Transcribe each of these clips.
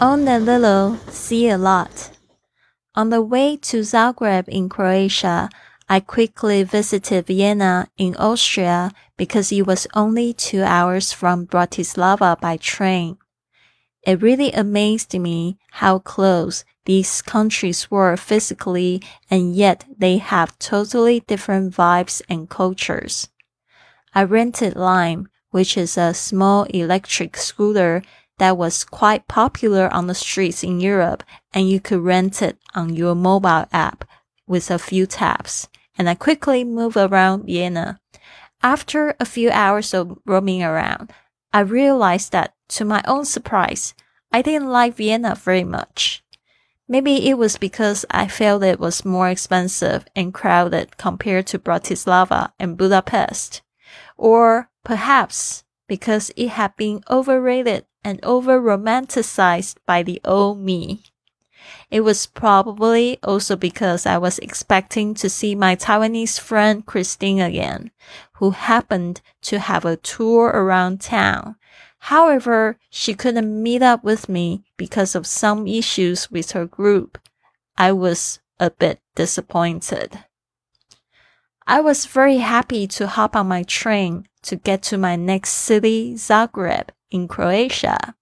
Own a little, see a lot. On the way to Zagreb in Croatia, I quickly visited Vienna in Austria because it was only two hours from Bratislava by train. It really amazed me how close these countries were physically and yet they have totally different vibes and cultures. I rented Lime, which is a small electric scooter that was quite popular on the streets in Europe and you could rent it on your mobile app with a few taps. And I quickly moved around Vienna. After a few hours of roaming around, I realized that to my own surprise, I didn't like Vienna very much. Maybe it was because I felt it was more expensive and crowded compared to Bratislava and Budapest. Or perhaps because it had been overrated and over romanticized by the old me. It was probably also because I was expecting to see my Taiwanese friend Christine again, who happened to have a tour around town. However, she couldn't meet up with me because of some issues with her group. I was a bit disappointed. I was very happy to hop on my train to get to my next city, Zagreb, in Croatia.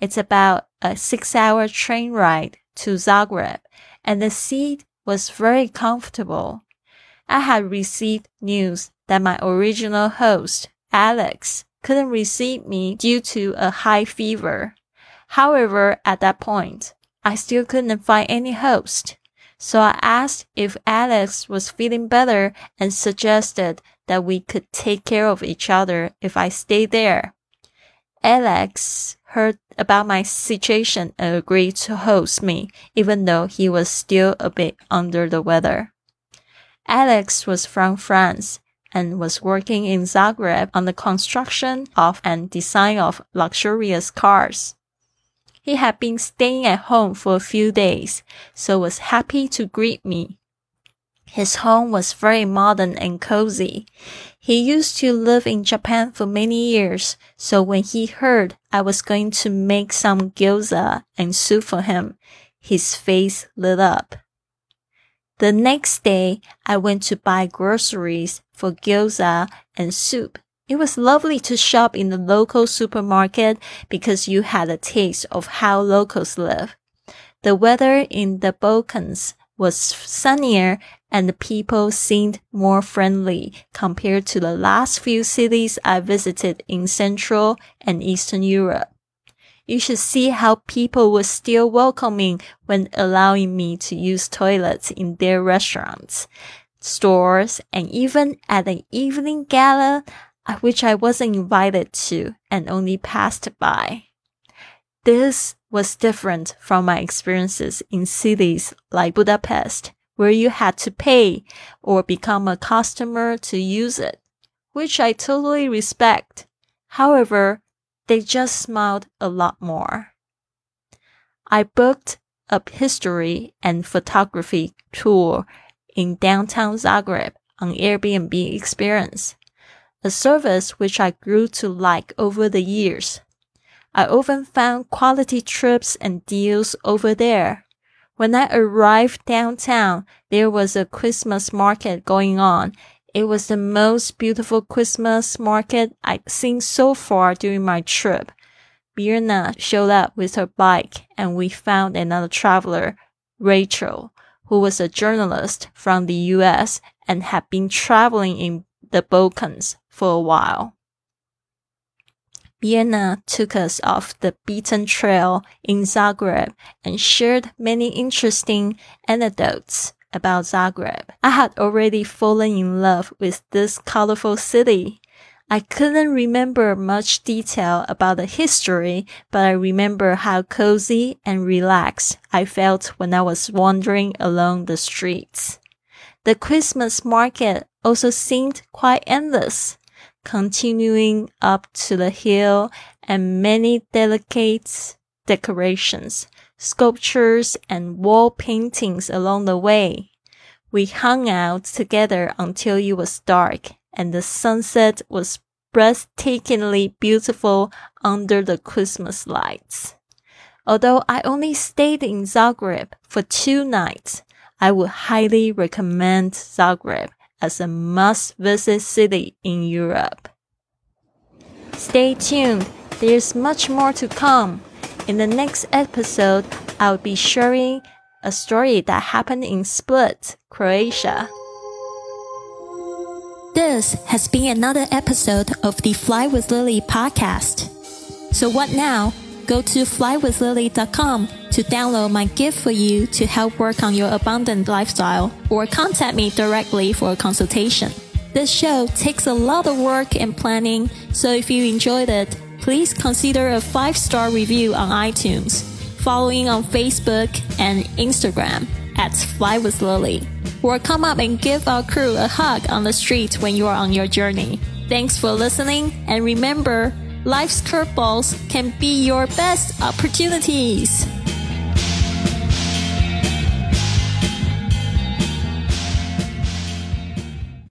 It's about a six hour train ride to Zagreb, and the seat was very comfortable. I had received news that my original host, Alex, couldn't receive me due to a high fever. However, at that point, I still couldn't find any host. So I asked if Alex was feeling better and suggested that we could take care of each other if I stayed there. Alex heard about my situation and agreed to host me, even though he was still a bit under the weather. Alex was from France and was working in Zagreb on the construction of and design of luxurious cars. He had been staying at home for a few days, so was happy to greet me. His home was very modern and cozy. He used to live in Japan for many years, so when he heard I was going to make some gyoza and soup for him, his face lit up. The next day, I went to buy groceries for gyoza and soup. It was lovely to shop in the local supermarket because you had a taste of how locals live. The weather in the Balkans was sunnier and the people seemed more friendly compared to the last few cities I visited in Central and Eastern Europe. You should see how people were still welcoming when allowing me to use toilets in their restaurants, stores, and even at an evening gala, which I wasn't invited to and only passed by. This was different from my experiences in cities like Budapest, where you had to pay or become a customer to use it, which I totally respect. However, they just smiled a lot more. I booked a history and photography tour in downtown Zagreb on Airbnb experience, a service which I grew to like over the years. I often found quality trips and deals over there. When I arrived downtown, there was a Christmas market going on. It was the most beautiful Christmas market I'd seen so far during my trip. Birna showed up with her bike and we found another traveler, Rachel, who was a journalist from the US and had been traveling in the Balkans for a while. Birna took us off the beaten trail in Zagreb and shared many interesting anecdotes about Zagreb. I had already fallen in love with this colorful city. I couldn't remember much detail about the history, but I remember how cozy and relaxed I felt when I was wandering along the streets. The Christmas market also seemed quite endless continuing up to the hill and many delicate decorations, sculptures and wall paintings along the way. We hung out together until it was dark and the sunset was breathtakingly beautiful under the Christmas lights. Although I only stayed in Zagreb for two nights, I would highly recommend Zagreb as a must visit city in Europe. Stay tuned, there's much more to come. In the next episode, I'll be sharing a story that happened in Split, Croatia. This has been another episode of the Fly with Lily podcast. So, what now? Go to flywithlily.com to download my gift for you to help work on your abundant lifestyle or contact me directly for a consultation. This show takes a lot of work and planning, so if you enjoyed it, please consider a five star review on iTunes, following on Facebook and Instagram at Fly with Lily, or come up and give our crew a hug on the street when you are on your journey. Thanks for listening, and remember, life's curveballs can be your best opportunities.